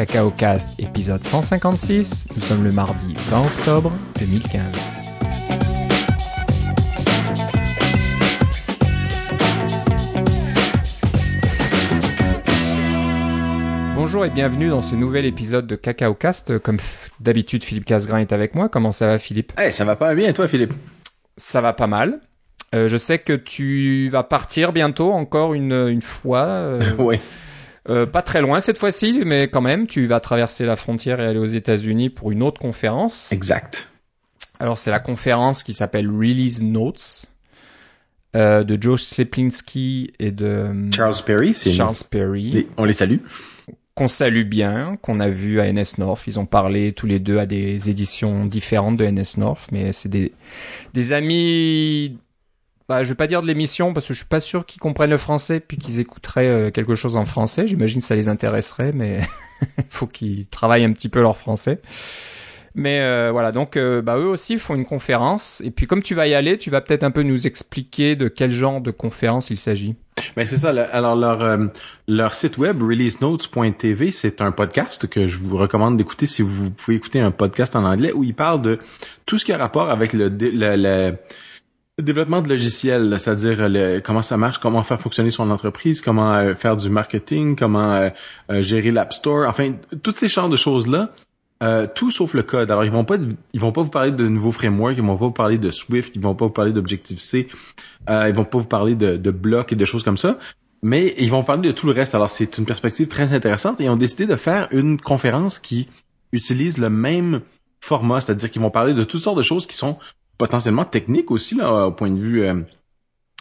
Cacao Cast épisode 156. Nous sommes le mardi 20 octobre 2015. Bonjour et bienvenue dans ce nouvel épisode de Cacao Cast. Comme d'habitude, Philippe Casgrain est avec moi. Comment ça va, Philippe? Eh, ça va pas bien, toi, Philippe? Ça va pas mal. Euh, je sais que tu vas partir bientôt, encore une, une fois. euh, Oui. Euh, pas très loin cette fois-ci, mais quand même, tu vas traverser la frontière et aller aux États-Unis pour une autre conférence. Exact. Alors, c'est la conférence qui s'appelle Release Notes euh, de Joe Seplinski et de euh, Charles Perry, Charles Perry, Les- On les salue. qu'on salue bien, qu'on a vu à NS North. Ils ont parlé tous les deux à des éditions différentes de NS North, mais c'est des, des amis. Bah, je vais pas dire de l'émission parce que je suis pas sûr qu'ils comprennent le français puis qu'ils écouteraient euh, quelque chose en français. J'imagine que ça les intéresserait, mais il faut qu'ils travaillent un petit peu leur français. Mais euh, voilà, donc euh, bah, eux aussi font une conférence. Et puis comme tu vas y aller, tu vas peut-être un peu nous expliquer de quel genre de conférence il s'agit. Ben c'est ça. alors leur euh, leur site web releasenotes.tv, c'est un podcast que je vous recommande d'écouter si vous pouvez écouter un podcast en anglais où ils parlent de tout ce qui a rapport avec le, le- le développement de logiciels, là, c'est-à-dire euh, comment ça marche, comment faire fonctionner son entreprise, comment euh, faire du marketing, comment euh, gérer l'App Store, enfin toutes ces genres de choses là. Tout sauf le code. Alors ils vont pas ils vont pas vous parler de nouveaux frameworks, ils vont pas vous parler de Swift, ils vont pas vous parler d'Objective C, ils vont pas vous parler de, de blocs et de choses comme ça, mais ils vont parler de tout le reste. Alors c'est une perspective très intéressante et ils ont décidé de faire une conférence qui utilise le même format, c'est-à-dire qu'ils vont parler de toutes sortes de choses qui sont potentiellement techniques aussi là au point de vue euh,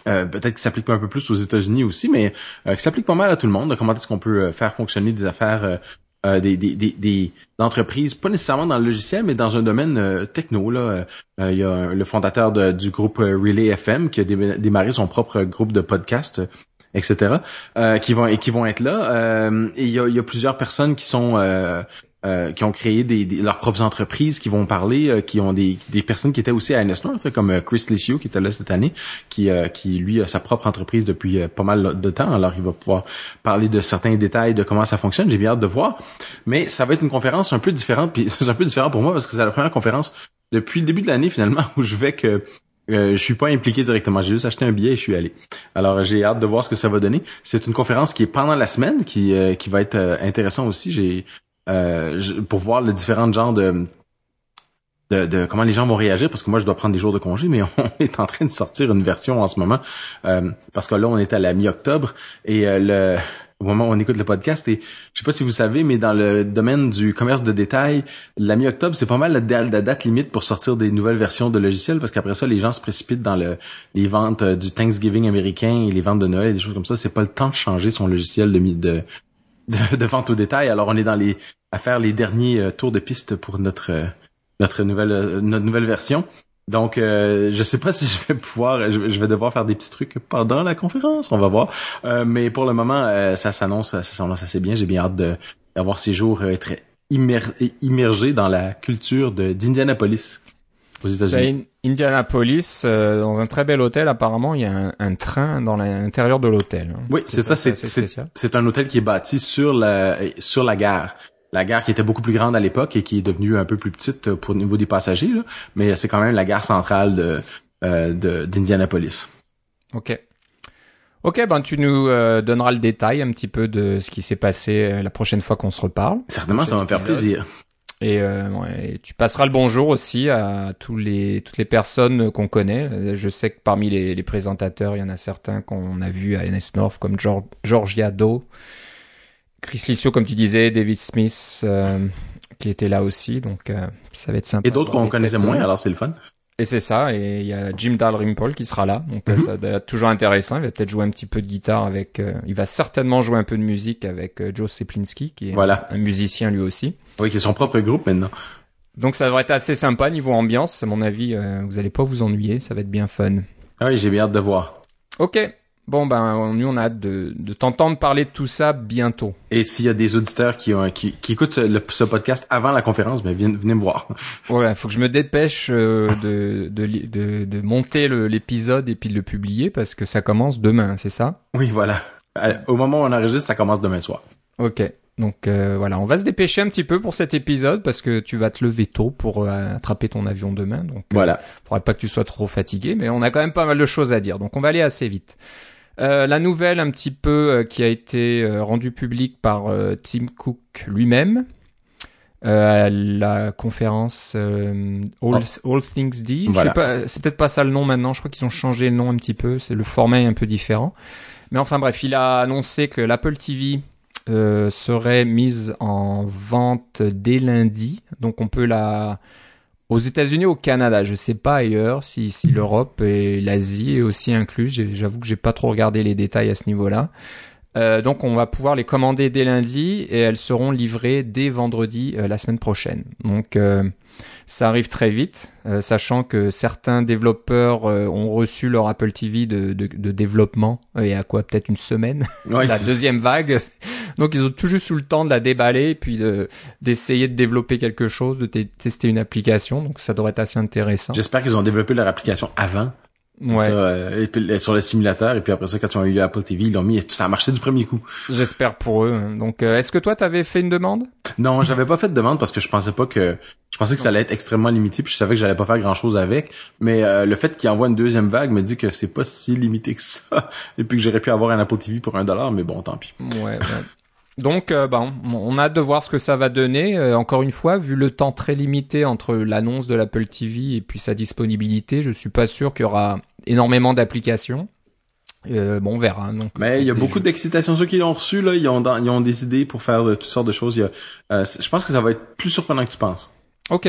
euh, peut-être qui s'applique un peu plus aux États-Unis aussi, mais euh, qui s'applique pas mal à tout le monde. de Comment est-ce qu'on peut euh, faire fonctionner des affaires, euh, euh, des, des, des, des entreprises, pas nécessairement dans le logiciel, mais dans un domaine euh, techno. Là, il y a le fondateur du groupe Relay FM qui a dé- démarré son propre groupe de podcast, etc. euh, qui vont et qui vont être là. Euh, et il y a, y a plusieurs personnes qui sont euh, euh, qui ont créé des, des- leurs propres entreprises, qui vont parler, euh, qui ont des, des personnes qui étaient aussi à NS comme euh, Chris Licio qui était là cette année, qui, euh, qui lui a sa propre entreprise depuis euh, pas mal de temps. Alors il va pouvoir parler de certains détails de comment ça fonctionne. J'ai bien hâte de voir. Mais ça va être une conférence un peu différente. Puis c'est un peu différent pour moi parce que c'est la première conférence depuis le début de l'année finalement où je vais que euh, je suis pas impliqué directement. J'ai juste acheté un billet et je suis allé. Alors j'ai hâte de voir ce que ça va donner. C'est une conférence qui est pendant la semaine, qui euh, qui va être euh, intéressant aussi. J'ai euh, pour voir le différents genres de, de de comment les gens vont réagir parce que moi je dois prendre des jours de congé, mais on est en train de sortir une version en ce moment euh, parce que là on est à la mi-octobre et euh, le au moment où on écoute le podcast et je sais pas si vous savez mais dans le domaine du commerce de détail la mi-octobre c'est pas mal la, da- la date limite pour sortir des nouvelles versions de logiciels parce qu'après ça les gens se précipitent dans le les ventes euh, du Thanksgiving américain et les ventes de Noël et des choses comme ça c'est pas le temps de changer son logiciel de de, de vente au détail. Alors on est dans les à faire les derniers euh, tours de piste pour notre euh, notre nouvelle euh, notre nouvelle version. Donc euh, je sais pas si je vais pouvoir je, je vais devoir faire des petits trucs pendant la conférence, on va voir. Euh, mais pour le moment euh, ça s'annonce ça s'annonce assez bien, j'ai bien hâte d'avoir ces jours être immer- immergé dans la culture de d'Indianapolis aux États-Unis. in- Indianapolis, euh, dans un très bel hôtel. Apparemment, il y a un, un train dans l'intérieur de l'hôtel. hein. Oui, c'est ça, c'est assez c'est spécial. c'est un hôtel qui est bâti sur la sur la gare. La gare qui était beaucoup plus grande à l'époque et qui est devenue un peu plus petite pour le niveau des passagers, là. mais c'est quand même la gare centrale de euh, d'Indianapolis. Ok. Ok, ben tu nous euh, donneras le détail un petit peu de ce qui s'est passé euh, la prochaine fois qu'on se reparle. Certainement, ça va me faire plaisir. Et, euh, ouais, et tu passeras le bonjour aussi à tous les toutes les personnes qu'on connaît. Euh, Je sais que parmi les, les présentateurs, il y en a certains qu'on a vus à NS North, comme Geor- Georgia Do, Chris Licio, comme tu disais, David Smith, euh, qui était là aussi. Donc euh, ça va être sympa. Et d'autres qu'on connaissait moins, alors c'est le fun. Et c'est ça. Et il y a Jim Dalrymple qui sera là. Donc euh, Mhm. ça va être toujours intéressant. Il va peut-être jouer un petit peu de guitare avec. euh, il va certainement jouer un peu de musique avec euh, Joe Seplinski, qui est Voilà. un musicien lui aussi. Oui, qui est son propre groupe maintenant. Donc ça devrait être assez sympa niveau ambiance, à mon avis, euh, vous allez pas vous ennuyer, ça va être bien fun. Ah oui, j'ai bien hâte de voir. Ok, bon ben nous on a hâte de, de t'entendre parler de tout ça bientôt. Et s'il y a des auditeurs qui ont qui, qui écoutent ce, le- ce podcast avant la conférence, ben venez, venez me voir. Voilà, faut que je me dépêche euh, de, de, de, de monter l'épisode et puis de le publier parce que ça commence demain, c'est ça? Oui, voilà. Au moment où on enregistre, ça commence demain soir. Ok, Donc euh, voilà, on va se dépêcher un petit peu pour cet épisode parce que tu vas te lever tôt pour euh, attraper ton avion demain. Donc voilà. faudrait pas que tu sois trop fatigué, mais on a quand même pas mal de choses à dire. Donc on va aller assez vite. La nouvelle un petit peu qui a été rendue publique par Tim Cook lui-même, euh, à la conférence euh, All, oh. All, Things D. Voilà. C'est peut-être pas ça le nom maintenant. Je crois qu'ils ont changé le nom un petit peu. C'est le format est un peu différent. Mais enfin bref, il a annoncé que l'Apple TV euh, serait mise en vente dès lundi. Donc on peut la aux États-Unis, au Canada, je sais pas ailleurs si, si l'Europe et l'Asie est aussi inclus. J'avoue que j'ai pas trop regardé les détails à ce niveau-là. Euh, donc on va pouvoir les commander dès lundi et elles seront livrées dès vendredi euh, la semaine prochaine. Donc euh, ça arrive très vite, sachant que certains développeurs ont reçu leur Apple TV de, de, développement et à quoi peut-être une semaine, la deuxième vague. Donc ils ont tout juste eu le temps de la déballer et puis d'essayer de, développer quelque chose, de tester une application. Donc ça devrait être assez intéressant. J'espère qu'ils ont développé leur application avant Ouais. Euh, et puis, sur le simulateur et puis après ça quand ils ont eu Apple TV ils l'ont mis et ça a marché du premier coup. J'espère pour eux. Donc euh, est-ce que toi t'avais fait une demande? Non, j'avais pas fait de demande parce que je pensais pas que je pensais que ça allait être extrêmement limité puis je savais que j'allais pas faire grand chose avec. Mais euh, le fait qu'ils envoient une deuxième vague me dit que c'est pas si limité que ça et puis que j'aurais pu avoir un Apple TV pour un dollar mais bon tant pis. Ouais. ouais. Donc, euh, ben, on a hâte de voir ce que ça va donner. Euh, encore une fois, vu le temps très limité entre l'annonce de l'Apple TV et puis sa disponibilité, je suis pas sûr qu'il y aura énormément d'applications. Euh, bon, on verra. Hein, donc, Mais il y a beaucoup d'excitation. Ceux qui l'ont reçu, là, ils ont, ils ont des idées pour faire de, toutes sortes de choses. Il y a, je pense que ça va être plus surprenant que tu penses. Ok.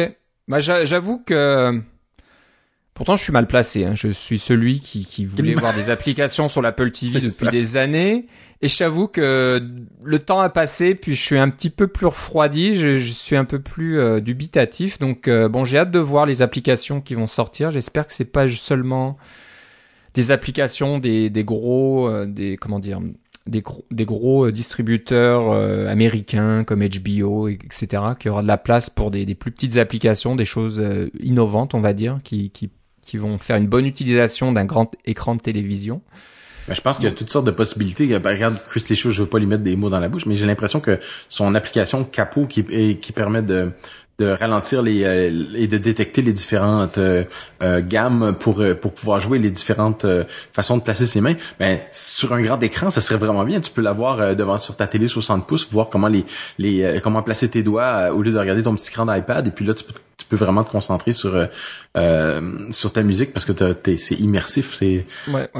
Bah, j'avoue que Pourtant, je suis mal placé. Hein. Je suis celui qui, qui voulait voir des applications sur l'Apple TV depuis des années. Et j'avoue que le temps a passé, puis je suis un petit peu plus refroidi. Je, je suis un peu plus euh, dubitatif. Donc, euh, bon, j'ai hâte de voir les applications qui vont sortir. J'espère que c'est pas seulement des applications des, des gros, euh, des comment dire, des gros, des gros distributeurs américains comme HBO, etc., qu'il y aura de la place pour des, des plus petites applications, des choses innovantes, on va dire, qui, qui qui vont faire une bonne utilisation d'un grand écran de télévision. Ben, je pense qu'il y a toutes sortes de possibilités. Regarde, Chris Show, je veux pas lui mettre des mots dans la bouche, mais j'ai l'impression que son application Capot qui, qui permet de, de ralentir les euh, et de détecter les différentes euh, euh, gammes pour pour pouvoir jouer les différentes façons de placer ses mains. Ben sur un grand écran, ça serait vraiment bien. Tu peux l'avoir devant sur ta télé 60 pouces, voir comment les les comment placer tes doigts au lieu de regarder ton petit écran d'iPad et puis là tu peux peux vraiment te concentrer sur euh, euh sur ta musique parce que c'est immersif, c'est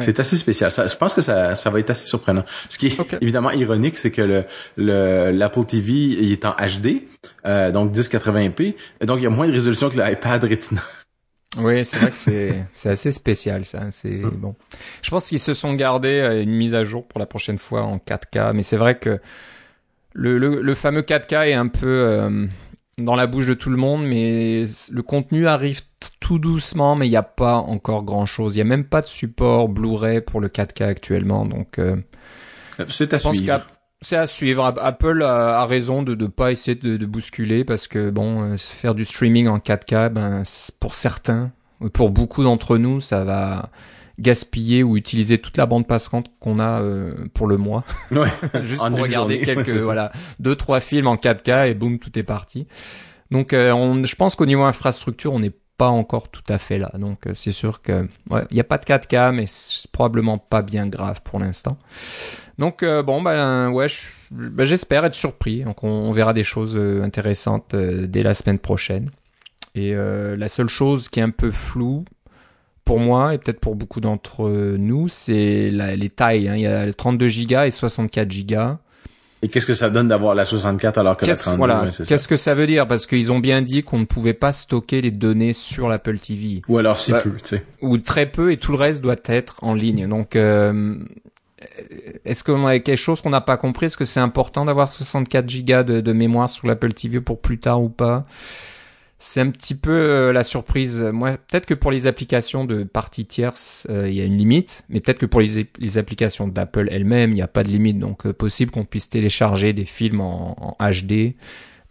c'est assez spécial. Ça, je pense que ça, ça va être assez surprenant. Ce qui est évidemment ironique, c'est que le l'Apple TV il est en HD, euh, donc 1080p, et donc il y a moins de résolution que l'iPad Retina. Oui, c'est vrai que c'est c'est assez spécial ça. C'est hum. bon. Je pense qu'ils se sont gardés euh, une mise à jour pour la prochaine fois en 4K, mais c'est vrai que le, le, le, fameux 4K est un peu euh, dans la bouche de tout le monde, mais le contenu arrive tout doucement, mais il n'y a pas encore grand chose. Il n'y a même pas de support Blu-ray pour le 4K actuellement, donc euh, c'est à suivre. C'est à suivre. Apple a, raison de ne pas essayer de, bousculer parce que bon, euh, faire du streaming en 4K, ben, pour certains, pour beaucoup d'entre nous, ça va gaspiller ou utiliser toute la bande passante qu'on a euh, pour le mois. Ouais. Juste pour regarder quelques, voilà, deux, trois films en 4K et boum, tout est parti. Donc, euh, on, je pense qu'au niveau infrastructure, on n'est pas encore tout à fait là. Donc, euh, c'est sûr que, ouais, il n'y a pas de 4K, mais c'est probablement pas bien grave pour l'instant. Donc, bon, ben, ouais, ben, j'espère être surpris. Donc, on, on, verra des choses intéressantes dès la semaine prochaine. Et la seule chose qui est un peu floue, pour moi et peut-être pour beaucoup d'entre nous, c'est les tailles. Hein. Il y a 32 Go et 64 Go. Et qu'est-ce que ça donne d'avoir la 64 alors que la 32 Voilà. qu'est-ce que ça veut dire? Parce qu'ils ont bien dit qu'on ne pouvait pas stocker les données sur l'Apple TV. Ou alors si peu, tu sais. Ou très peu et tout le reste doit être en ligne. Donc, euh, est-ce qu'on a quelque chose qu'on n'a pas compris? Est-ce que c'est important d'avoir 64 Go de, de mémoire sur l'Apple TV pour plus tard ou pas? C'est un petit peu euh, la surprise. Moi, peut-être que pour les applications de parties tierces, euh, il y a une limite, mais peut-être que pour les, applications d'Apple elles-mêmes, il n'y a pas de limite. Donc, euh, possible qu'on puisse télécharger des films en, HD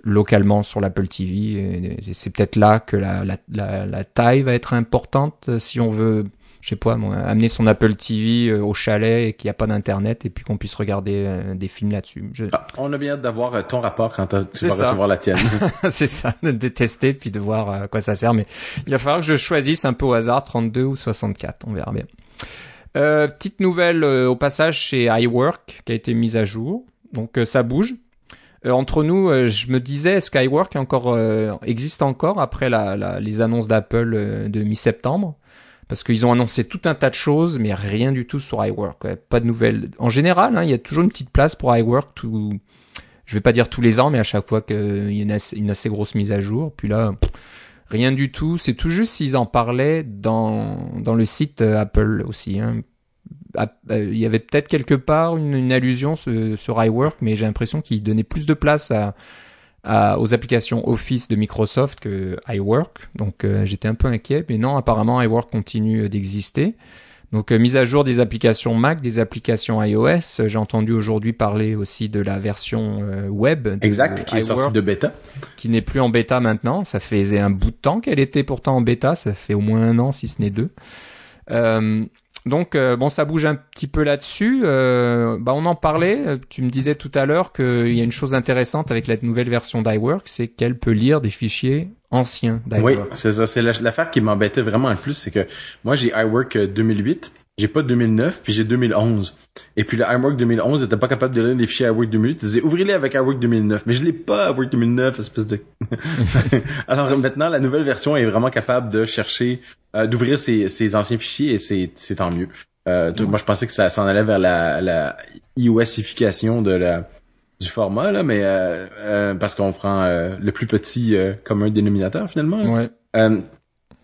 localement sur l'Apple TV. C'est peut-être là que la, taille va être importante si on veut je sais pas, moi, amener son Apple TV euh, au chalet et qu'il n'y a pas d'internet et puis qu'on puisse regarder euh, des films là-dessus. Je... Ah, on a bien hâte d'avoir euh, ton rapport quand tu vas recevoir la tienne. c'est ça, de tester puis de voir à quoi ça sert. Mais il va falloir que je choisisse un peu au hasard 32 ou 64, on verra bien. Euh, petite nouvelle au passage chez iWork qui a été mise à jour. Donc ça bouge. entre nous, je me disais, Skywork encore, existe encore après la, la, les annonces d'Apple de mi-septembre? Parce qu'ils ont annoncé tout un tas de choses, mais rien du tout sur iWork. Pas de nouvelles. En général, hein, il y a toujours une petite place pour iWork. Tout, je vais pas dire tous les ans, mais à chaque fois qu'il y a une assez, grosse mise à jour. Puis là, rien du tout. C'est tout juste s'ils en parlaient dans dans le site euh, Apple aussi. Hein. Euh, il y avait peut-être quelque part une, une allusion sur iWork, mais j'ai l'impression qu'ils donnaient plus de place à aux applications Office de Microsoft que iWork. Donc euh, j'étais un peu inquiet, mais non, apparemment iWork continue d'exister. Donc euh, mise à jour des applications Mac, des applications iOS. J'ai entendu aujourd'hui parler aussi de la version euh, web. Exact, qui est sortie de bêta. Qui n'est plus en bêta maintenant. Ça faisait un bout de temps qu'elle était pourtant en bêta. Ça fait au moins un an, si ce n'est deux. Euh, donc euh, bon, ça bouge un petit peu là-dessus. Euh, bah, on en parlait. Tu me disais tout à l'heure qu'il y a une chose intéressante avec la nouvelle version d'iWork, c'est qu'elle peut lire des fichiers anciens d'iWork. Oui, c'est ça. C'est l'affaire qui m'embêtait vraiment le plus, c'est que moi j'ai iWork 2008 j'ai pas 2009 puis j'ai 2011 et puis le iWork 2011 était pas capable de lire les fichiers iWork 2008 il disait ouvrez-les avec iWork 2009 mais je l'ai pas iWork 2009 espèce de alors maintenant la nouvelle version est vraiment capable de chercher euh, d'ouvrir ses, anciens fichiers et c'est c'est tant mieux. Euh, moi je pensais que ça s'en allait vers la la iOSification de la du format là mais euh, euh parce qu'on prend le plus petit commun dénominateur finalement ouais.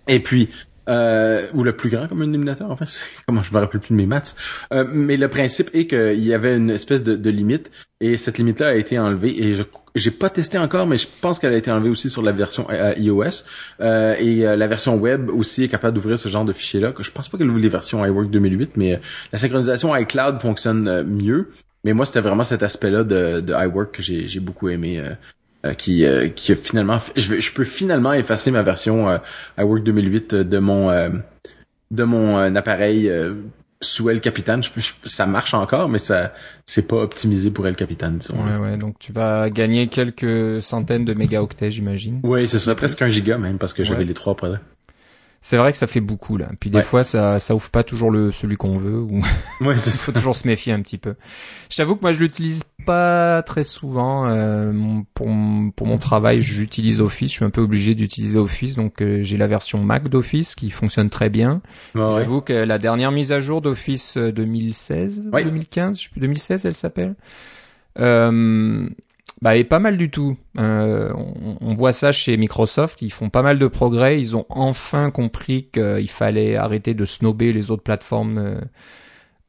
et puis euh, ou le plus grand comme un dénominateur, en fait. Comment je me rappelle plus de mes maths. Euh, mais le principe est qu'il y avait une espèce de, de limite et cette limite-là a été enlevée et je j'ai pas testé encore, mais je pense qu'elle a été enlevée aussi sur la version euh, iOS euh, et la version web aussi est capable d'ouvrir ce genre de fichiers-là. Je pense pas qu'elle ouvre les versions iWork 2008, mais la synchronisation iCloud fonctionne mieux. Mais moi, c'était vraiment cet aspect-là de, de iWork que j'ai beaucoup aimé. Euh, qui euh, qui a finalement je, je peux finalement effacer ma version euh, iWork 2008 de mon de mon appareil sous El Capitan, ça marche encore, mais ça c'est pas optimisé pour El Capitan, disons. Ouais, ouais, donc tu vas gagner quelques centaines de mégaoctets, j'imagine. Oui, c'est ça, presque un giga même, parce que j'avais les trois produits. C'est vrai que ça fait beaucoup là. Puis des fois ça ça ouvre pas toujours le celui qu'on veut ou ouais, c'est faut toujours se méfier un petit peu. Je t'avoue que moi je l'utilise pas très souvent euh, pour pour mon travail, j'utilise Office, je suis un peu obligé d'utiliser Office donc euh, j'ai la version Mac d'Office qui fonctionne très bien. J'avoue que la dernière mise à jour d'Office 2016 euh, 2015, je sais plus 2016 elle s'appelle. Euh, bah, est pas mal du tout. Euh, on, voit ça chez Microsoft, ils font pas mal de progrès. Ils ont enfin compris qu'il fallait arrêter de snober les autres plateformes euh,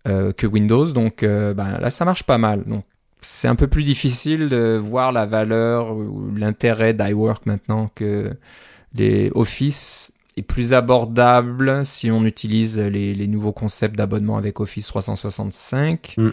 euh, que Windows. Donc bah, là, ça marche pas mal. Donc c'est un peu plus difficile de voir la valeur ou l'intérêt d'iWork maintenant que les Office est plus abordable si on utilise les, les nouveaux concepts d'abonnement avec Office 365. Mm.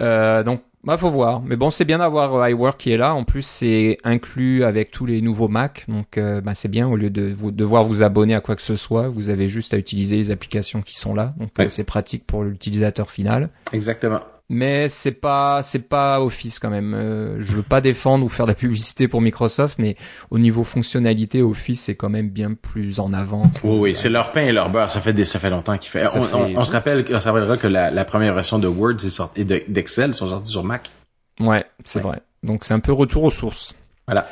Euh, donc bah faut voir, mais bon c'est bien d'avoir euh, iWork qui est là. En plus c'est inclus avec tous les nouveaux Mac, donc euh, bah, c'est bien. Au lieu de vous, devoir vous abonner à quoi que ce soit, vous avez juste à utiliser les applications qui sont là, donc euh, c'est pratique pour l'utilisateur final. Exactement mais c'est pas c'est pas Office quand même. Euh, je veux pas défendre ou faire de la publicité pour Microsoft, mais au niveau fonctionnalité, Office c'est quand même bien plus en avant. Oui, oui, c'est leur pain et leur beurre. Ça fait des, ça fait longtemps qu'il fait. On, se rappelle, on se rappellera que la, la première version de Word et d'Excel sont sorties sur Mac. Ouais, c'est vrai. Donc c'est un peu retour aux sources. Voilà.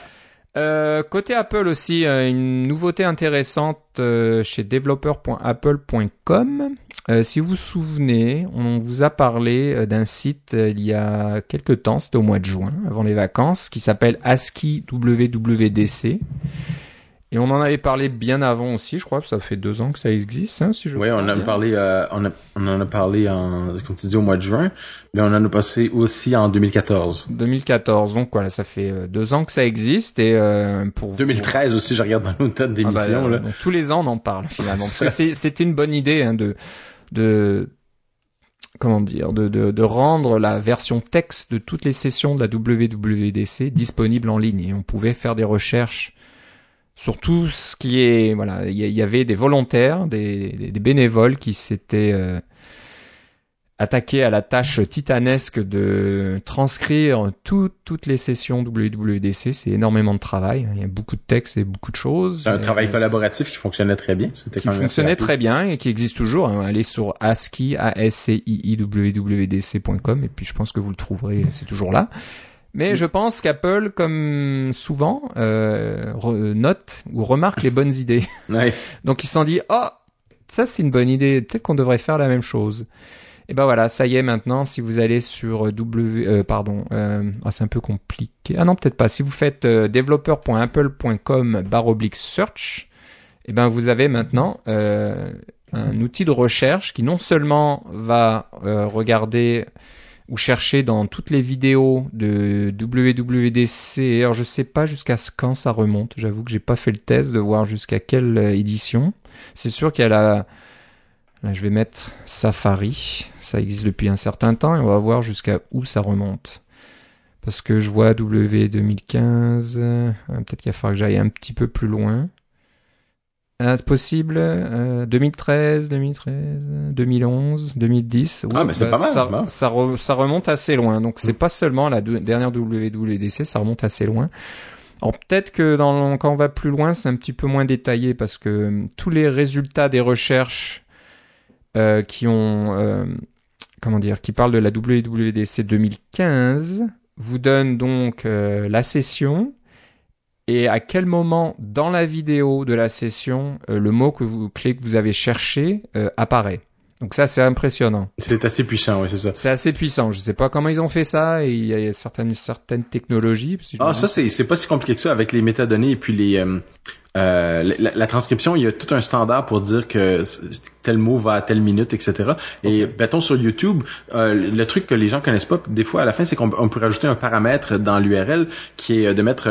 Euh, côté Apple aussi, euh, une nouveauté intéressante euh, chez developer.apple.com. si vous vous souvenez, on vous a parlé d'un site il y a quelques temps, c'était au mois de juin, avant les vacances, qui s'appelle ASCII WWDC. Et on en avait parlé bien avant aussi, je crois, que ça fait deux ans que ça existe, hein, si je Oui, on en a parlé, euh, on, a, on en a parlé en, comme tu dis, au mois de juin, mais on en a passé aussi en 2014. 2014, donc voilà, ça fait euh, deux ans que ça existe et euh, pour 2013 aussi, je regarde dans nos têtes d'émission ah bah, là. tous les ans, on en parle finalement. C'était une bonne idée hein, de de comment dire, de, de, de, rendre la version texte de toutes les sessions de la WWDC disponible en ligne et on pouvait faire des recherches sur tout ce qui est voilà il y, avait des volontaires des, des bénévoles qui s'étaient euh, attaqués à la tâche titanesque de transcrire toutes les sessions WWDC c'est énormément de travail il y a beaucoup de texes et beaucoup de choses. C'est un travail collaboratif qui fonctionnait très bien. C'était qui fonctionnait très bien et qui existe toujours hein. allez sur ASCII a s c i i www.dc.com et puis je pense que vous le trouverez c'est toujours là mais je pense qu'Apple, comme souvent, euh, note ou remarque les bonnes idées. Donc ils se sont dit, oh, ça c'est une bonne idée, peut-être qu'on devrait faire la même chose. Et ben voilà, ça y est maintenant, si vous allez sur W, euh, pardon, euh, oh, c'est un peu compliqué. Ah non, peut-être pas. Si vous faites euh, developer.apple.com oblique search, et ben vous avez maintenant euh, un outil de recherche qui non seulement va euh, regarder ou chercher dans toutes les vidéos de WWDC. Alors je sais pas jusqu'à quand ça remonte. J'avoue que j'ai pas fait le test de voir jusqu'à quelle euh, édition. C'est sûr qu'il y a la Là, je vais mettre Safari. Ça existe depuis un certain temps et on va voir jusqu'à où ça remonte. Parce que je vois W 2015. Euh, peut-être qu'il va falloir que j'aille un petit peu plus loin. Euh, possible euh, 2013, 2013, 2011, 2010. ah, mais c'est bah, pas mal. Ça, hein. ça, ça, remonte assez loin. Donc c'est mm. pas seulement la dernière WWDC, ça remonte assez loin. Alors peut-être que dans, quand on va plus loin, c'est un petit peu moins détaillé parce que euh, tous les résultats des recherches euh, qui ont, euh, comment dire, qui parlent de la WWDC 2015 vous donnent donc euh, la session, et à quel moment dans la vidéo de la session euh, le mot que vous clé que vous avez cherché euh, apparaît? Donc ça c'est impressionnant. C'est assez puissant, oui, c'est ça. C'est assez puissant. Je sais pas comment ils ont fait ça. Et il y a certaines certaines technologies. ah ça c'est c'est pas si compliqué que ça avec les métadonnées et puis les euh, euh la, transcription, il y a tout un standard pour dire que tel mot va à telle minute, etc. Et mettons sur YouTube, euh, le truc que les gens connaissent pas, des fois à la fin, c'est qu'on peut rajouter un paramètre dans l'URL qui est de mettre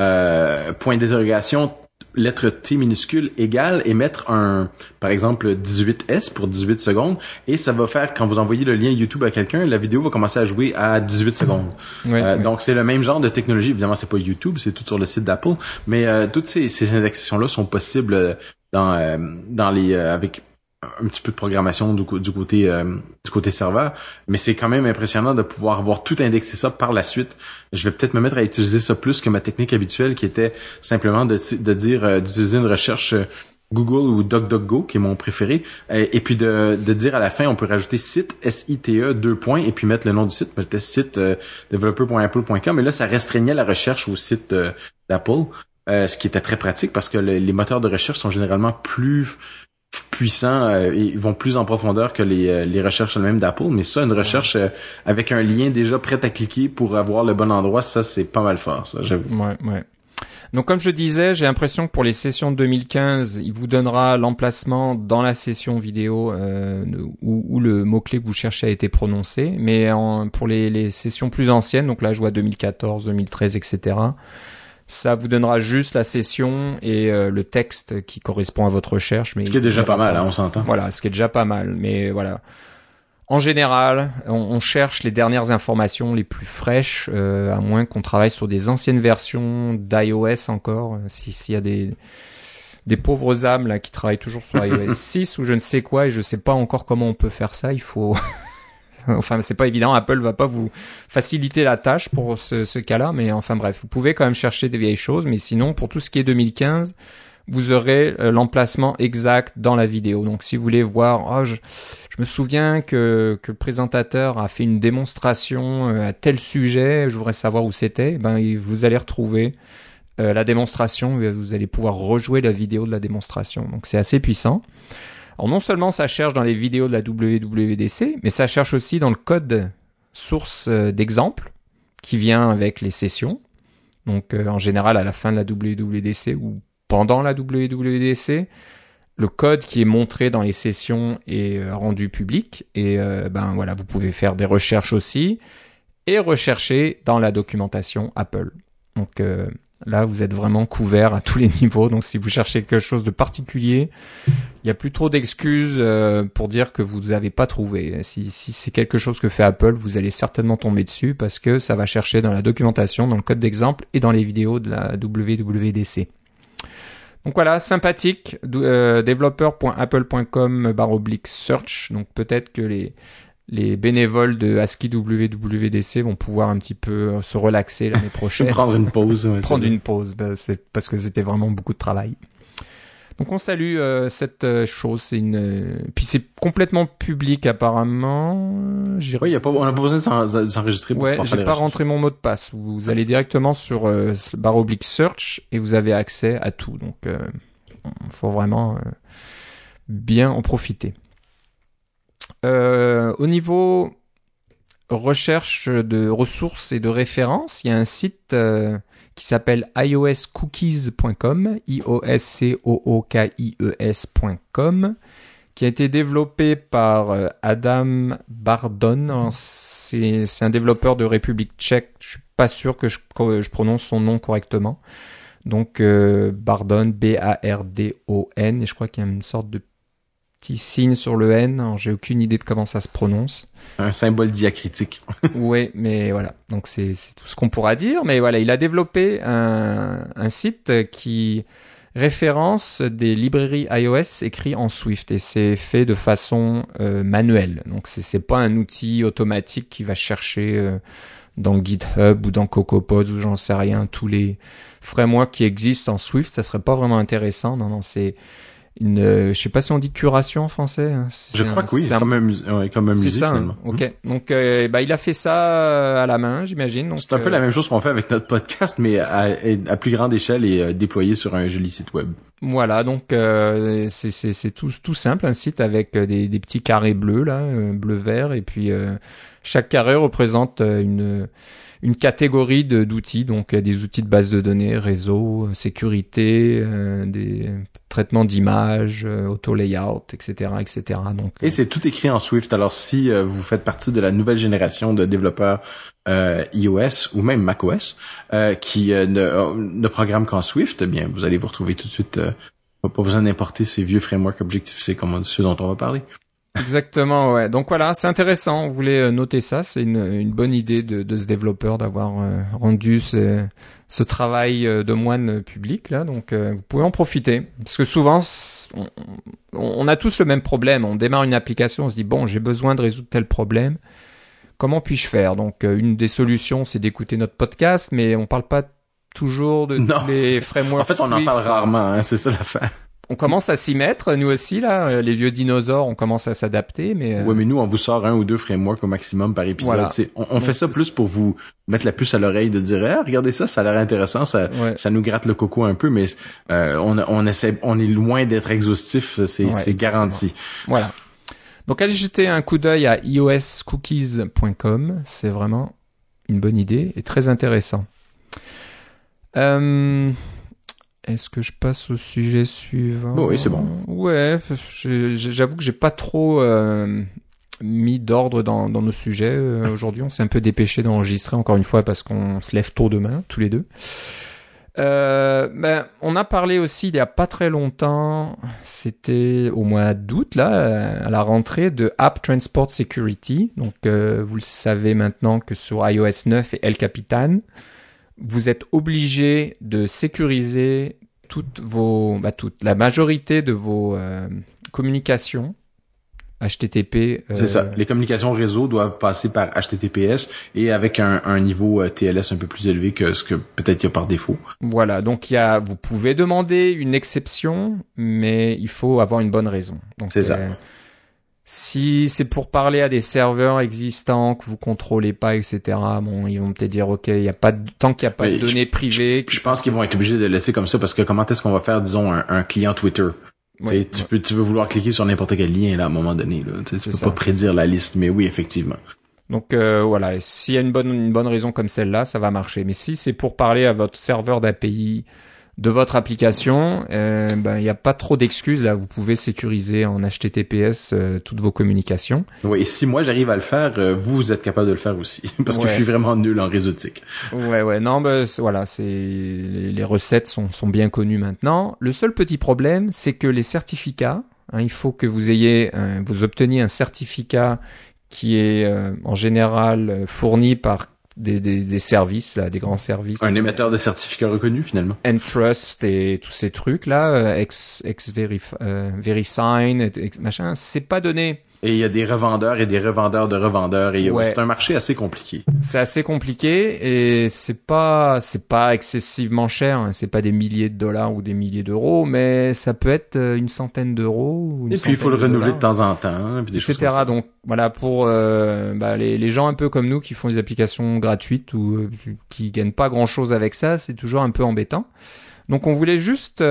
euh, point d'interrogation lettre T minuscule égale et mettre un, par exemple, 18S pour 18 secondes et ça va faire, quand vous envoyez le lien YouTube à quelqu'un, la vidéo va commencer à jouer à 18 secondes. Euh, donc c'est le même genre de technologie. Évidemment, c'est pas YouTube, c'est tout sur le site d'Apple, mais euh, toutes ces, ces indexations-là sont possibles dans, dans les, avec un petit peu de programmation du, côté euh, du côté serveur, mais c'est quand même impressionnant de pouvoir avoir tout indexé ça par la suite. Je vais peut-être me mettre à utiliser ça plus que ma technique habituelle qui était simplement de, dire euh, d'utiliser une recherche euh, Google ou DuckDuckGo qui est mon préféré et, puis de, de dire à la fin on peut rajouter site S I T E deux points et puis mettre le nom du site, peut-être site developer.apple.com mais là ça restreignait la recherche au site d'Apple. ce qui était très pratique parce que les moteurs de recherche sont généralement plus puissants, euh, ils vont plus en profondeur que les, euh, les recherches elles-mêmes d'Apple, mais ça, une recherche euh, avec un lien déjà prêt à cliquer pour avoir le bon endroit, ça c'est pas mal fort, ça, j'avoue. Ouais, ouais. Donc comme je disais, j'ai l'impression que pour les sessions de 2015, il vous donnera l'emplacement dans la session vidéo euh, où, où, le mot-clé que vous cherchez a été prononcé. Mais en, pour les, les, sessions plus anciennes, donc là je vois 2014, 2013, etc., ça vous donnera juste la session et euh, le texte qui correspond à votre recherche. Mais ce qui est déjà pas mal, hein, on s'entend. Voilà, ce qui est déjà pas mal. Mais voilà. En général, on, cherche les dernières informations les plus fraîches, euh, à moins qu'on travaille sur des anciennes versions d'iOS encore. Euh, s'il y a des des pauvres âmes là qui travaillent toujours sur iOS 6 ou je ne sais quoi et je sais pas encore comment on peut faire ça. Il faut enfin, c'est pas évident. Apple va pas vous faciliter la tâche pour ce, ce cas-là, mais enfin bref, vous pouvez quand même chercher des vieilles choses, mais sinon, pour tout ce qui est 2015, vous aurez euh, l'emplacement exact dans la vidéo. Donc, si vous voulez voir, oh, je, me souviens que, le présentateur a fait une démonstration euh, à tel sujet, je voudrais savoir où c'était, ben, vous allez retrouver euh, la démonstration, vous allez pouvoir rejouer la vidéo de la démonstration. Donc, c'est assez puissant. Non seulement ça cherche dans les vidéos de la WWDC, mais ça cherche aussi dans le code source euh, d'exemple qui vient avec les sessions. Donc euh, en général à la fin de la WWDC ou pendant la WWDC, le code qui est montré dans les sessions est euh, rendu public et ben voilà, vous pouvez faire des recherches aussi et rechercher dans la documentation Apple. Donc Là, vous êtes vraiment couvert à tous les niveaux. Donc, si vous cherchez quelque chose de particulier, il n'y a plus trop d'excuses euh, pour dire que vous n'avez pas trouvé. Si, c'est quelque chose que fait Apple, vous allez certainement tomber dessus parce que ça va chercher dans la documentation, dans le code d'exemple et dans les vidéos de la WWDC. Donc voilà, sympathique, euh, oblique search. Donc peut-être que les, les bénévoles de ASCII WWDC vont pouvoir un petit peu se relaxer l'année prochaine. Prendre une pause. Prendre une pause, bah, c'est parce que c'était vraiment beaucoup de travail. Donc on salue euh, cette euh, chose. C'est une, euh, puis c'est complètement public apparemment. Oui, y a pas, on n'a pas besoin de s'enregistrer. Ouais, j'ai pas rentré mon mot de passe. Vous allez directement sur barre oblique search et vous avez accès à tout. Donc il faut vraiment bien en profiter. Au niveau recherche de ressources et de références, il y a un site qui s'appelle ioscookies.com, i o s c o o k i e s.com, qui a été développé par euh, Adam Bardon. C'est un développeur de République tchèque. Je suis pas sûr que je, prononce son nom correctement. Donc euh, Bardon, B-A-R-D-O-N, et je crois qu'il y a une sorte de petit signe sur le N. J'ai aucune idée de comment ça se prononce. Un symbole diacritique. oui, mais voilà. Donc c'est tout ce qu'on pourra dire. Mais voilà, il a développé un, un site qui référence des librairies iOS écrits en Swift et c'est fait de façon euh, manuelle. Donc c'est pas un outil automatique qui va chercher euh, dans GitHub ou dans CocoaPods ou j'en sais rien tous les frameworks qui existent en Swift. Ça serait pas vraiment intéressant. Non, non, c'est une, euh, je sais pas si on dit curation en français. Hein. Je crois que oui, c'est comme un, ouais, comme un musée ça, hein. Ok, hmm. donc euh, bah il a fait ça euh, à la main, j'imagine. C'est un peu la même chose qu'on fait avec notre podcast, mais à, à plus grande échelle et déployé sur un joli site web. Voilà, donc euh, c'est tout, tout simple, un site avec des, des petits carrés bleus là, bleu vert, et puis chaque carré représente une une catégorie d'outils, donc des outils de base de données, réseau, sécurité, des traitement d'images, euh, auto-layout, etc., etc. Donc, Et c'est tout écrit en Swift. Alors, si euh, vous faites partie de la nouvelle génération de développeurs euh, iOS ou même macOS qui ne, ne programment qu'en Swift, eh bien, vous allez vous retrouver tout de suite. pas besoin d'importer ces vieux frameworks Objective-C comme ceux dont on va parler. Exactement, ouais. Donc voilà, c'est intéressant. On voulait noter ça. C'est une, une bonne idée de, de ce développeur d'avoir rendu ce, ce travail euh, de moine public là, donc euh, vous pouvez en profiter parce que souvent on, a tous le même problème. On démarre une application, on se dit bon j'ai besoin de résoudre tel problème. Comment puis-je faire? Donc euh, une des solutions c'est d'écouter notre podcast, mais on parle pas toujours de les frameworks. En fait, on en parle rarement, hein, c'est ça l'affaire on commence à s'y mettre, nous aussi là. Euh, les vieux dinosaures, on commence à s'adapter, mais. Euh... Ouais, mais nous, on vous sort un ou deux frameworks au maximum par épisode. On, fait ça plus pour vous mettre la puce à l'oreille de dire, ah, regardez ça, ça a l'air intéressant, ça, ça nous gratte le coco un peu, mais euh, on, on essaie, on est loin d'être exhaustif, c'est garanti. Voilà. Donc allez jeter un coup d'œil à ioscookies.com, c'est vraiment une bonne idée et très intéressant. Euh, est-ce que je passe au sujet suivant Oui, c'est bon. Ouais, j'avoue que j'ai pas trop euh, mis d'ordre dans, nos sujets. Euh, aujourd'hui, on s'est un peu dépêché d'enregistrer encore une fois parce qu'on se lève tôt demain, tous les deux. Euh, ben, on a parlé aussi il y a pas très longtemps, c'était au mois d'août là, à la rentrée de App Transport Security. Donc vous le savez maintenant que sur iOS 9 et El Capitan, vous êtes obligé de sécuriser toutes vos, bah, toute la majorité de vos euh, communications HTTP. Euh, C'est ça. Les communications réseau doivent passer par HTTPS et avec un, un niveau euh, TLS un peu plus élevé que ce que peut-être il y a par défaut. Voilà. Donc il y a, vous pouvez demander une exception, mais il faut avoir une bonne raison. C'est ça. Si c'est pour parler à des serveurs existants que vous contrôlez pas, etc. Bon, ils vont peut-être dire ok, il y a pas de, tant qu'il n'y a pas de données privées. Je, pense qu'ils vont être obligés de laisser comme ça parce que comment est-ce qu'on va faire, disons, un, client Twitter? Tu peux, tu veux vouloir cliquer sur n'importe quel lien là à un moment donné là. Tu peux pas prédire la liste, mais oui, effectivement. Donc euh, voilà, s'il y a une bonne une bonne raison comme celle-là, ça va marcher. Mais si c'est pour parler à votre serveur d'API de votre application, euh, ben il n'y a pas trop d'excuses là. Vous pouvez sécuriser en HTTPS euh, toutes vos communications. Oui, et si moi j'arrive à le faire, euh, vous, êtes capable de le faire aussi, parce que je suis vraiment nul en réseautique. Ouais, ouais, non, ben voilà, c'est les, recettes sont sont bien connues maintenant. Le seul petit problème, c'est que les certificats, hein, il faut que vous ayez, vous obteniez un certificat qui est en général fourni par des, des, des services, là, des grands services. Un émetteur de certificats reconnu finalement. Entrust et tous ces trucs là, euh, ex, ex euh, VeriSign, ex, machin, c'est pas donné et il y a des revendeurs et des revendeurs de revendeurs et c'est un marché assez compliqué. C'est assez compliqué et c'est pas c'est pas excessivement cher, hein. c'est pas des milliers de dollars ou des milliers d'euros, mais ça peut être euh, une centaine d'euros. Et puis il faut le renouveler de temps en temps, hein, puis etc. Donc voilà pour euh, bah, les, les, gens un peu comme nous qui font des applications gratuites ou euh, qui gagnent pas grand chose avec ça, c'est toujours un peu embêtant. Donc on voulait juste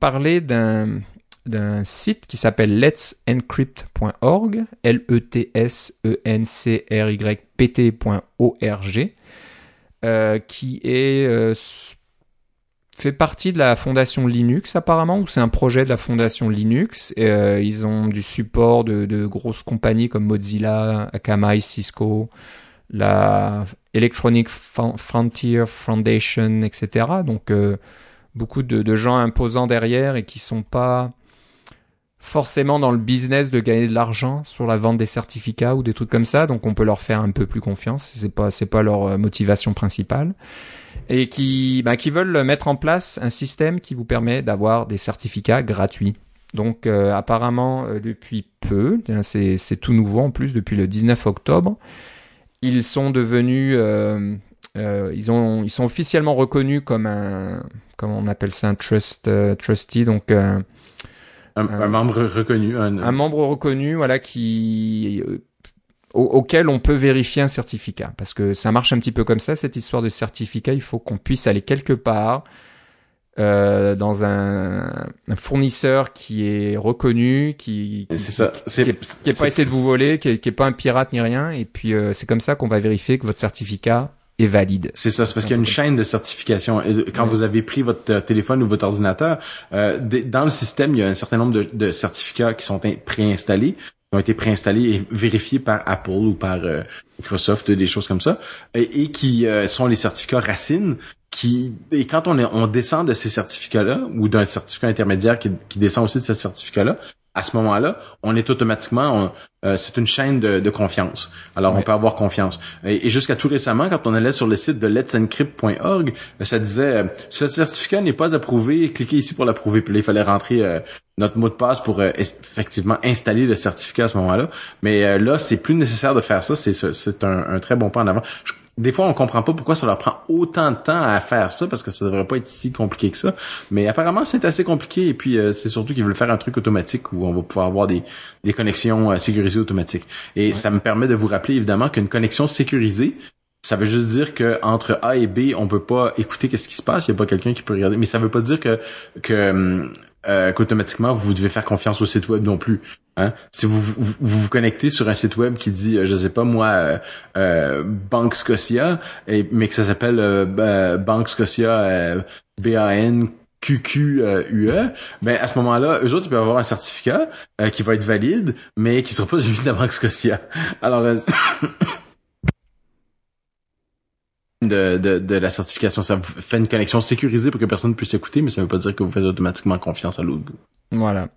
parler d'un d'un site qui s'appelle let'sencrypt.org, L-E-T-S-E-N-C-R-Y-P-T.org, euh, qui est euh, fait partie de la fondation Linux apparemment, ou c'est un projet de la fondation Linux. Euh, ils ont du support de, de, grosses compagnies comme Mozilla, Akamai, Cisco, la Electronic Frontier Foundation, etc. Donc beaucoup de, de, gens imposants derrière et qui sont pas forcément dans le business de gagner de l'argent sur la vente des certificats ou des trucs comme ça, donc on peut leur faire un peu plus confiance. C'est pas c'est pas leur euh, motivation principale et qui bah, qui veulent mettre en place un système qui vous permet d'avoir des certificats gratuits. Donc euh, apparemment euh, depuis peu, c'est c'est tout nouveau en plus depuis le 19 octobre, ils sont devenus ils ont ils sont officiellement reconnus comme un comment on appelle ça un trust trustee donc un, membre reconnu. Un... membre reconnu, voilà, qui auquel on peut vérifier un certificat. Parce que ça marche un petit peu comme ça, cette histoire de certificat. Il faut qu'on puisse aller quelque part euh, dans un, fournisseur qui est reconnu, qui, qui, ça. qui, est, pas essayé de vous voler, qui est, qui est, pas un pirate ni rien. Et puis euh, c'est comme ça qu'on va vérifier que votre certificat est valide. C'est ça, c'est parce qu'il y a une chaîne de certification. Et quand vous avez pris votre euh, téléphone ou votre ordinateur, euh, dans le système, il y a un certain nombre de, de certificats qui sont préinstallés, qui ont été préinstallés et vérifiés par Apple ou par euh, Microsoft, des choses comme ça, et, et qui euh, sont les certificats racines. Qui et quand on est, on descend de ces certificats-là ou d'un certificat intermédiaire qui, qui descend aussi de ce certificat-là, à ce moment-là, on est automatiquement, euh, c'est une chaîne de, confiance. Alors, on peut avoir confiance. Et, jusqu'à tout récemment, quand on allait sur le site de let'sencrypt.org, ça disait, euh, ce certificat n'est pas approuvé, cliquez ici pour l'approuver. Puis là, il fallait rentrer euh, notre mot de passe pour effectivement installer le certificat à ce moment-là. Mais là, c'est plus nécessaire de faire ça. C'est un, un, très bon pas en avant des fois, on comprend pas pourquoi ça leur prend autant de temps à faire ça, parce que ça devrait pas être si compliqué que ça. Mais apparemment, c'est assez compliqué. Et puis, euh, c'est surtout qu'ils veulent faire un truc automatique où on va pouvoir avoir des, des connexions euh, sécurisées automatiques. Et ça me permet de vous rappeler, évidemment, qu'une connexion sécurisée, ça veut juste dire que entre A et B, on peut pas écouter qu'est-ce qui se passe. Il y a pas quelqu'un qui peut regarder. Mais ça veut pas dire que que euh, qu'automatiquement vous devez faire confiance au site web non plus. Hein? Si vous, vous, connectez sur un site web qui dit, euh, je sais pas moi, euh, euh Banque Scotia, mais que ça s'appelle euh, Banque Scotia B-A-N QQUE, ben à ce moment-là, eux autres ils peuvent avoir un certificat qui va être valide, mais qui sera pas celui de la Banque Scotia. Alors de, de, de, la certification. Ça fait une connexion sécurisée pour que personne ne puisse écouter, mais ça ne veut pas dire que vous faites automatiquement confiance à l'autre. Voilà.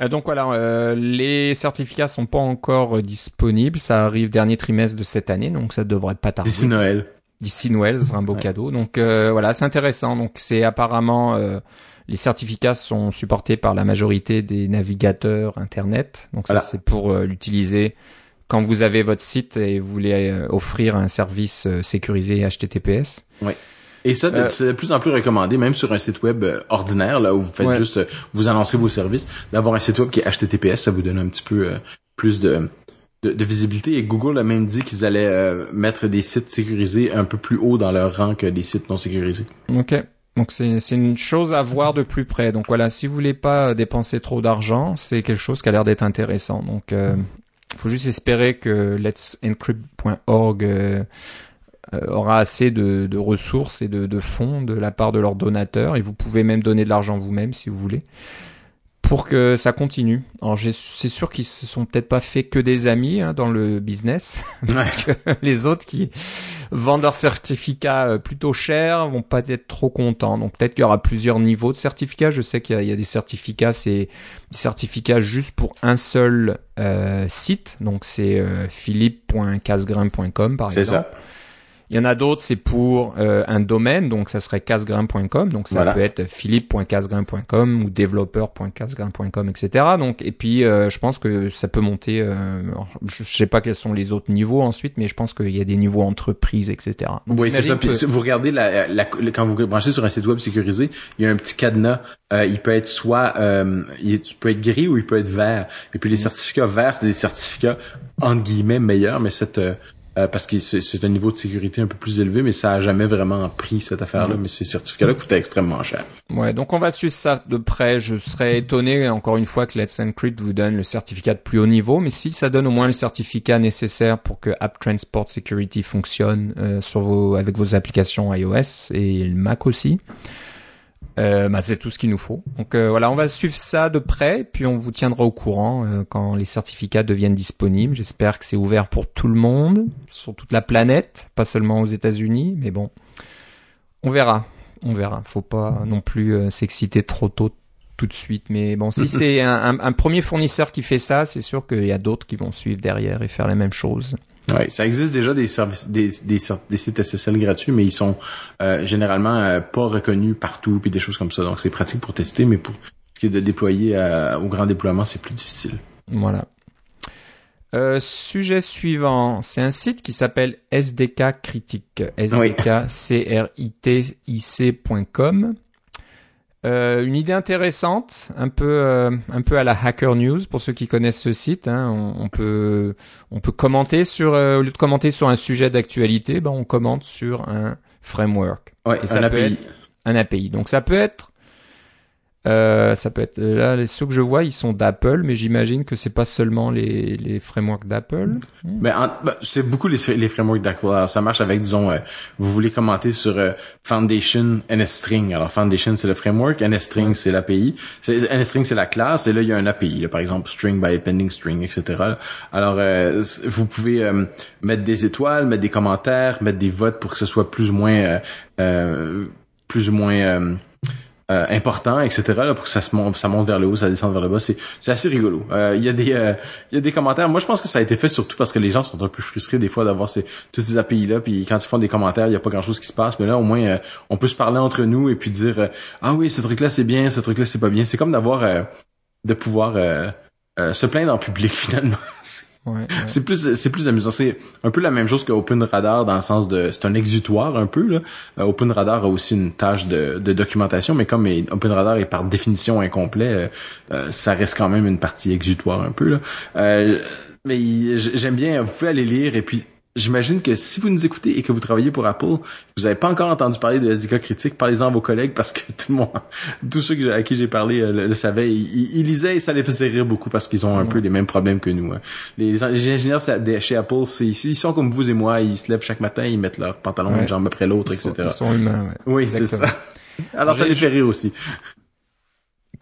Euh, donc voilà, euh, les certificats sont pas encore disponibles. Ça arrive dernier trimestre de cette année, donc ça devrait pas tarder. D'ici Noël. D'ici Noël, ce sera un beau cadeau. Donc euh, voilà, c'est intéressant. Donc c'est apparemment les certificats sont supportés par la majorité des navigateurs internet. Donc ça c'est pour l'utiliser quand vous avez votre site et vous voulez euh, offrir un service euh, sécurisé HTTPS. Oui. Et ça, euh, c'est de plus en plus recommandé, même sur un site web ordinaire, là où vous faites juste, vous annoncez vos services, d'avoir un site web qui est HTTPS, ça vous donne un petit peu plus de, de, visibilité. Et Google a même dit qu'ils allaient mettre des sites sécurisés un peu plus haut dans leur rang que des sites non sécurisés. Ok. Donc c'est une chose à voir de plus près. Donc voilà, si vous voulez pas dépenser trop d'argent, c'est quelque chose qui a l'air d'être intéressant. Donc il faut juste espérer que let'sencrypt.org euh, euh, aura assez de, de, ressources et de, de, fonds de la part de leurs donateurs et vous pouvez même donner de l'argent vous-même si vous voulez pour que ça continue. Alors c'est sûr qu'ils se sont peut-être pas fait que des amis hein, dans le business, parce que les autres qui vendent leurs certificats euh, plutôt chers vont pas être trop contents. Donc peut-être qu'il y aura plusieurs niveaux de certificats. Je sais qu'il y, a des certificats, c'est des certificats juste pour un seul euh, site. Donc c'est euh, philippe.casgrain.com par exemple. Ça. Il y en a d'autres, c'est pour euh, un domaine, donc ça serait casgrain.com, donc ça Voilà. peut être philippe.casgrain.com ou développeur.casgrain.com, etc. Donc et puis euh, je pense que ça peut monter. euh, je sais pas quels sont les autres niveaux ensuite, mais je pense qu'il y a des niveaux entreprises, etc. Donc, Oui, c'est ça. Que- vous regardez la, la- quand vous branchez sur un site web sécurisé, il y a un petit cadenas. Euh, il peut être soit euh, il peut être gris ou il peut être vert. Et puis les certificats verts, c'est des certificats entre guillemets meilleurs, mais cette euh, parce que c'est un niveau de sécurité un peu plus élevé, mais ça a jamais vraiment pris cette affaire-là. Mais ces certificats-là coûtaient extrêmement cher. Ouais, donc on va suivre ça de près. Je serais étonné, encore une fois, que Let's Encrypt vous donne le certificat de plus haut niveau, mais si ça donne au moins le certificat nécessaire pour que App Transport Security fonctionne euh, sur vos, avec vos applications iOS et le Mac aussi, euh, bah, c'est tout ce qu'il nous faut. Donc euh, voilà, on va suivre ça de près, puis on vous tiendra au courant euh, quand les certificats deviennent disponibles. J'espère que c'est ouvert pour tout le monde, sur toute la planète, pas seulement aux États-Unis, mais bon, on verra on verra. Faut pas non plus s'exciter trop tôt tout de suite. Mais bon, si c'est un, un- un premier fournisseur qui fait ça, c'est sûr qu'il y a d'autres qui vont suivre derrière et faire la même chose. Ouais, ça existe déjà des services, des, des, des sites SSL gratuits, mais ils sont euh, généralement euh, pas reconnus partout puis des choses comme ça. Donc c'est pratique pour tester, mais pour ce qui est de déployer euh, au grand déploiement, c'est plus difficile. Voilà. Euh, sujet suivant, c'est un site qui s'appelle SDK Critique, sdkcritic.com. Euh, une idée intéressante, un peu, euh, un peu à la Hacker News pour ceux qui connaissent ce site. Hein, on, on peut, on peut commenter sur, euh, au lieu de commenter sur un sujet d'actualité, ben on commente sur un framework, Ouais, Et ça un peut API. être- un API. Donc ça peut être, euh, ça peut être là les- ceux que je vois, ils sont d'Apple, mais j'imagine que c'est pas seulement les, les frameworks d'Apple. Mais en- ben, c'est beaucoup les, les frameworks d'Apple. Alors, ça marche avec, disons, euh, vous voulez commenter sur euh, Foundation NSString. Alors, Foundation, c'est le framework. NSString, c'est l'API. NSString, c'est la classe. Et là, il y a un API. là, par exemple, string by appending string, etc. Alors, euh, vous pouvez euh, mettre des étoiles, mettre des commentaires, mettre des votes pour que ce soit plus ou moins... euh, plus ou moins... euh, important, etc. Là, pour que ça se monte, ça monte vers le haut, ça descend vers le bas. C'est, c'est assez rigolo. Euh, Il y a des, euh, il y a des commentaires. Moi, je pense que ça a été fait surtout parce que les gens sont un peu frustrés des fois d'avoir ces, tous ces API là. Puis quand ils font des commentaires, il y a pas grand chose qui se passe. Mais là, au moins, on peut se parler entre nous et puis dire, ah oui, ce truc là c'est bien, ce truc là c'est pas bien. C'est comme d'avoir, de pouvoir euh, se plaindre en public finalement. C'est- Ouais, ouais. c'est plus c'est plus amusant. C'est un peu la même chose que Open Radar dans le sens de c'est un exutoire un peu là. Euh, Open Radar a aussi une tâche de, de documentation, mais comme Open Radar est par définition incomplet, euh, ça reste quand même une partie exutoire un peu là. Euh, mais j'aime bien. Vous pouvez aller lire et puis. J'imagine que si vous nous écoutez et que vous travaillez pour Apple, vous n'avez pas encore entendu parler de SDK critique, parlez-en à vos collègues parce que tout le monde, tous ceux à qui j'ai parlé euh, le, le savaient. Ils, lisaient et ça les faisait rire beaucoup parce qu'ils ont un peu les mêmes problèmes que nous. hein. Les, les ingénieurs chez Apple, c'est, ils sont comme vous et moi, ils se lèvent chaque matin, ils mettent leur pantalon Ouais. une jambe après l'autre, sont, etc. ils sont humains. ouais. Oui, c'est ça. Alors ça les fait rire aussi.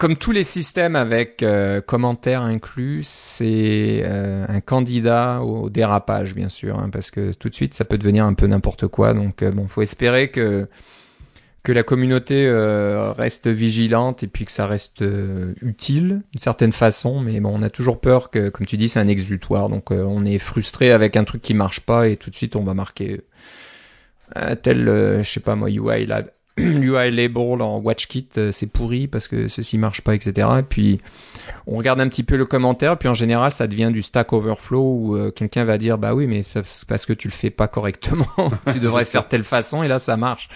Comme tous les systèmes avec euh, commentaires inclus, c'est euh, un candidat au dérapage, bien sûr, hein, parce que tout de suite, ça peut devenir un peu n'importe quoi. Donc, euh, bon, faut espérer que que la communauté euh, reste vigilante et puis que ça reste utile d'une certaine façon. Mais bon, on a toujours peur que, comme tu dis, c'est un exutoire. Donc, on est frustré avec un truc qui marche pas et tout de suite, on va marquer tel, je sais pas moi, UI lab, UI label en WatchKit, euh, c'est pourri parce que ceci marche pas, etc. Et puis on regarde un petit peu le commentaire, puis en général ça devient du Stack Overflow où euh, quelqu'un va dire bah oui mais c'est parce que tu le fais pas correctement, tu devrais ça. faire telle façon et là ça marche.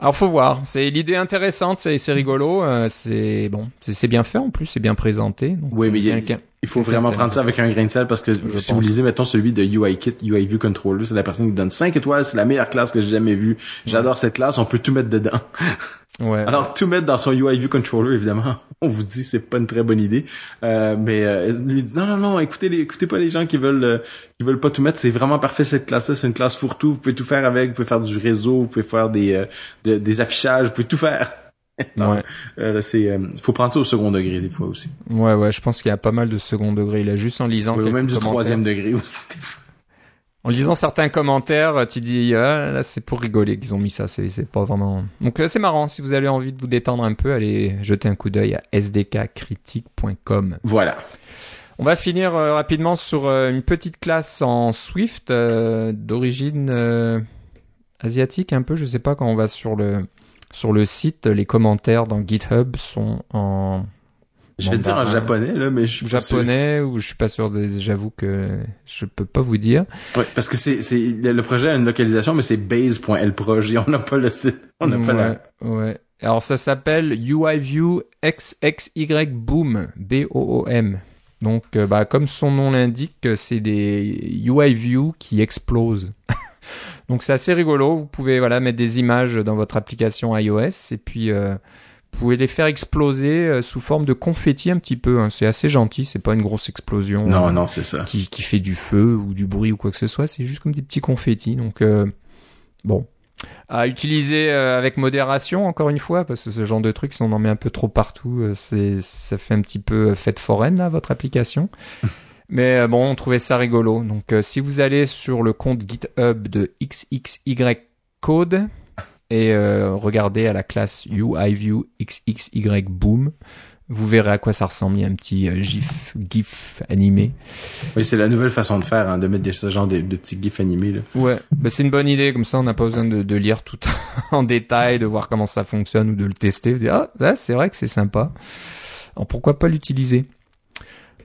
Alors faut voir, c'est l'idée intéressante, c'est c'est rigolo, euh, c'est bon, c'est bien fait en plus, c'est bien présenté. Donc, Oui, mais il a- Il faut vraiment prendre ça avec un grain de sel parce que Je si pense. vous lisez, mettons, celui de UIKit, UI View Controller, c'est la personne qui donne 5 étoiles, c'est la meilleure classe que j'ai jamais vue. J'adore cette classe, on peut tout mettre dedans. ouais. Alors, tout mettre dans son UI View Controller, évidemment, on vous dit c'est pas une très bonne idée. Euh, mais euh, lui dit non, non, non, écoutez, les, écoutez pas les gens qui veulent euh, qui veulent pas tout mettre, c'est vraiment parfait cette classe-là, c'est une classe fourre-tout, vous pouvez tout faire avec, vous pouvez faire du réseau, vous pouvez faire des, euh, de- des affichages, vous pouvez tout faire. Non. ouais. Euh, c'est, euh, faut prendre ça au second degré des fois aussi. Ouais, ouais, je pense qu'il y a pas mal de second degré. Là, juste en lisant Oui, ou même du troisième degré aussi des fois. En lisant certains commentaires, tu dis ah, là c'est pour rigoler qu'ils ont mis ça, c'est c'est pas vraiment. Donc euh, c'est marrant. Si vous avez envie de vous détendre un peu, allez jeter un coup d'œil à sdkcritique.com. Voilà. On va finir euh, rapidement sur euh, une petite classe en Swift euh, d'origine asiatique un peu. Je sais pas quand on va sur le sur le site, les commentaires dans GitHub sont en je vais dire en japonais là, mais je suis japonais ou je suis pas sûr. J'avoue que je peux pas vous dire. Oui, parce que c'est c'est le projet a une localisation, mais c'est base.lproj. On n'a pas le site. On n'a pas la. Ouais. Alors ça s'appelle UIView XXY Boom B O O M. Donc euh, bah comme son nom l'indique, c'est des UIView qui explosent. Donc c'est assez rigolo. Vous pouvez voilà mettre des images dans votre application iOS et puis euh, vous pouvez les faire exploser euh, sous forme de confetti un petit peu. Hein. C'est assez gentil, c'est pas une grosse explosion. Non, non, c'est ça. Qui, qui, fait du feu ou du bruit ou quoi que ce soit. C'est juste comme des petits confettis. Donc euh, bon, à utiliser euh, avec modération encore une fois parce que ce genre de truc si on en met un peu trop partout, c'est ça fait un petit peu fête foraine là votre application. Mais bon, on trouvait ça rigolo. Donc si vous allez sur le compte GitHub de XXY Code, et euh, regardez à la classe UIView XXY Boom. Vous verrez à quoi ça ressemble. Il y a un petit euh, GIF, GIF animé. Oui, c'est la nouvelle façon de faire, hein, de mettre des, ce genre de, petits GIFs animés. Là. Ouais, bah, c'est une bonne idée. Comme ça, on n'a pas besoin de, de, lire tout en détail, de voir comment ça fonctionne ou de le tester. Vous dire, ah, là, c'est vrai que c'est sympa. Alors pourquoi pas l'utiliser?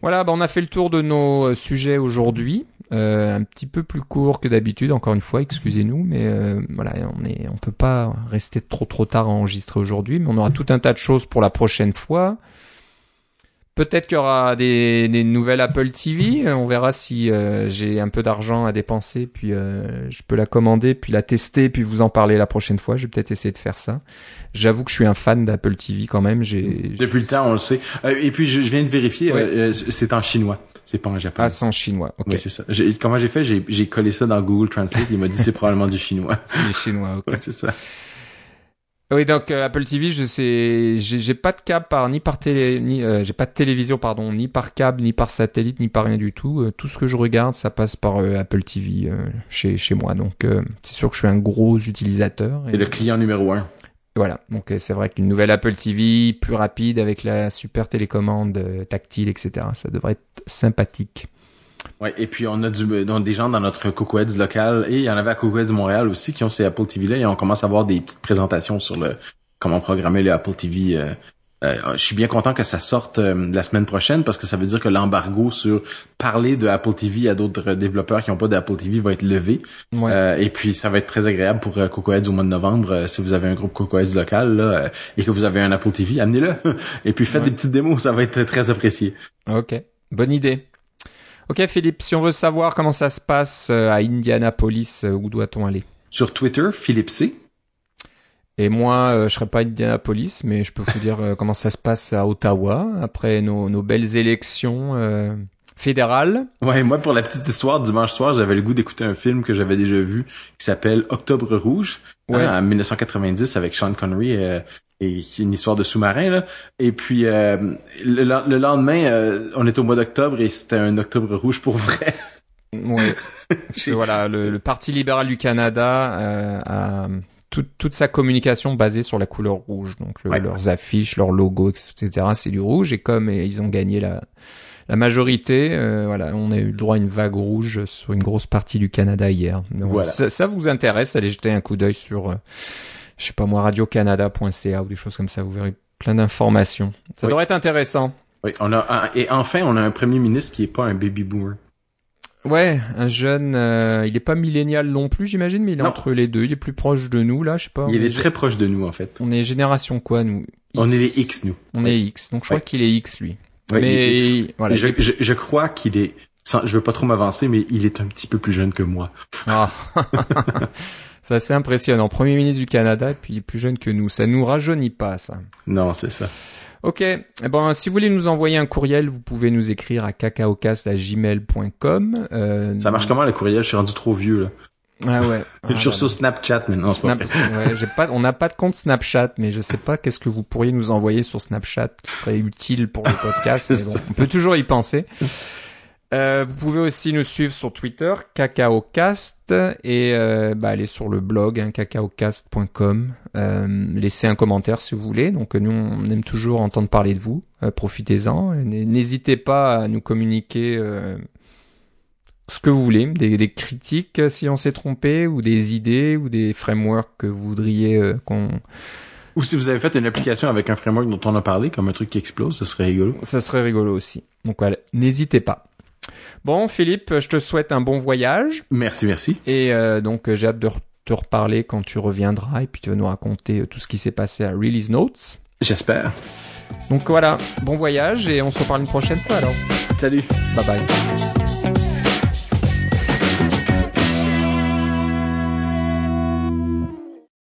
Voilà, bah, on a fait le tour de nos euh, sujets aujourd'hui. Euh, un petit peu plus court que d'habitude, encore une fois, excusez-nous, mais euh, voilà, on est, on peut pas rester trop trop tard à enregistrer aujourd'hui, mais on aura tout un tas de choses pour la prochaine fois. Peut-être qu'il y aura des, des, nouvelles Apple TV. On verra si euh, j'ai un peu d'argent à dépenser, puis je peux la commander, puis la tester, puis vous en parler la prochaine fois. Je vais peut-être essayer de faire ça. J'avoue que je suis un fan d'Apple TV quand même. J'ai depuis le temps, on le sait. et puis je, viens de vérifier, c'est en chinois. C'est pas en japonais. Ah, c'est en chinois. Ok. Oui, c'est ça. Comment j'ai fait? J'ai collé ça dans Google Translate. Il m'a dit c'est probablement du chinois. c'est du chinois. Ok. Ouais, c'est ça. Oui, donc euh, Apple TV, je sais, j'ai pas de câble par ni par télé, ni euh, j'ai pas de télévision pardon, ni par câble, ni par satellite, ni par rien du tout. Euh, tout ce que je regarde, ça passe par Apple TV chez chez moi. Donc c'est sûr que je suis un gros utilisateur. Et, le client numéro un. Voilà, donc c'est vrai qu'une nouvelle Apple TV plus rapide avec la super télécommande tactile, etc. Ça devrait être sympathique. Ouais, et puis on a du, des gens dans notre Cocoheads local et il y en avait à Cocoheads Montréal aussi qui ont ces Apple TV là et on commence à avoir des petites présentations sur le comment programmer le Apple TV euh, euh, je suis bien content que ça sorte euh, la semaine prochaine parce que ça veut dire que l'embargo sur parler de Apple TV à d'autres développeurs qui n'ont pas d'Apple TV va être levé. Euh, et puis ça va être très agréable pour Cocoheads au mois de novembre. si vous avez un groupe Cocoheads local là, et que vous avez un Apple TV, amenez-le. et puis faites des petites démos, ça va être très apprécié. Ok, bonne idée. Ok Philippe, si on veut savoir comment ça se passe à Indianapolis, où doit-on aller? Sur Twitter, Philippe C. Et moi, euh, je serais pas Indianapolis, mais je peux vous dire euh, comment ça se passe à Ottawa après nos, nos belles élections euh, fédérales. Ouais, moi pour la petite histoire, dimanche soir, j'avais le goût d'écouter un film que j'avais déjà vu qui s'appelle Octobre rouge, ouais. en 1990 avec Sean Connery. Euh, et une histoire de sous-marin là. Et puis le, le, lendemain, on est au mois d'octobre et c'était un octobre rouge pour vrai. Oui. voilà, le, le, Parti libéral du Canada a toute, sa communication basée sur la couleur rouge. Donc leurs affiches, leurs logos, etc. C'est du rouge. Et comme euh, ils ont gagné la, la majorité, euh, voilà, on a eu le droit à une vague rouge sur une grosse partie du Canada hier. Donc, ça, vous intéresse, allez jeter un coup d'œil sur, euh, je sais pas moi, radiocanada.ca ou des choses comme ça. Vous verrez plein d'informations. Ça devrait être intéressant. Oui, on a et enfin on a un premier ministre qui est pas un baby boomer. Ouais, un jeune, euh, il est pas millénial non plus, j'imagine, mais il est entre les deux. Il est plus proche de nous, là, je sais pas. Il est, très proche de nous, en fait. On est génération quoi, nous? On est les X, nous. On est X, donc je crois qu'il est X, lui. mais voilà. Je, je, crois qu'il est. je veux pas trop m'avancer, mais il est un petit peu plus jeune que moi. Ah. c'est assez impressionnant. Premier ministre du Canada, et puis plus jeune que nous. Ça nous rajeunit pas, ça. Non, c'est ça. Ok. Eh ben, si vous voulez nous envoyer un courriel, vous pouvez nous écrire à cacaocast@gmail.com. Euh, ça marche comment le courriel? Je suis rendu trop vieux là. Ah ouais. je suis sur Snapchat maintenant. Snap... ouais, j'ai pas, on n'a pas de compte Snapchat, mais je sais pas qu'est-ce que vous pourriez nous envoyer sur Snapchat qui serait utile pour le podcast. bon, on peut toujours y penser. Euh, vous pouvez aussi nous suivre sur Twitter, cacaocast, et euh, bah, aller sur le blog hein, cacaocast.com. Euh, laissez un commentaire si vous voulez. Donc nous, on aime toujours entendre parler de vous. Profitez-en. N'hésitez pas à nous communiquer ce que vous voulez, des, des critiques si on s'est trompé, ou des idées, ou des frameworks que vous voudriez qu'on... Ou si vous avez fait une application avec un framework dont on a parlé, comme un truc qui explose, ce serait rigolo. Ça serait rigolo aussi. Donc voilà, n'hésitez pas. Bon, Philippe, je te souhaite un bon voyage. Merci, merci. Et euh, donc j'ai hâte de te reparler quand tu reviendras et puis tu vas nous raconter euh, tout ce qui s'est passé à Release Notes. J'espère. Donc voilà, bon voyage et on se reparle une prochaine fois alors. Salut. Bye bye.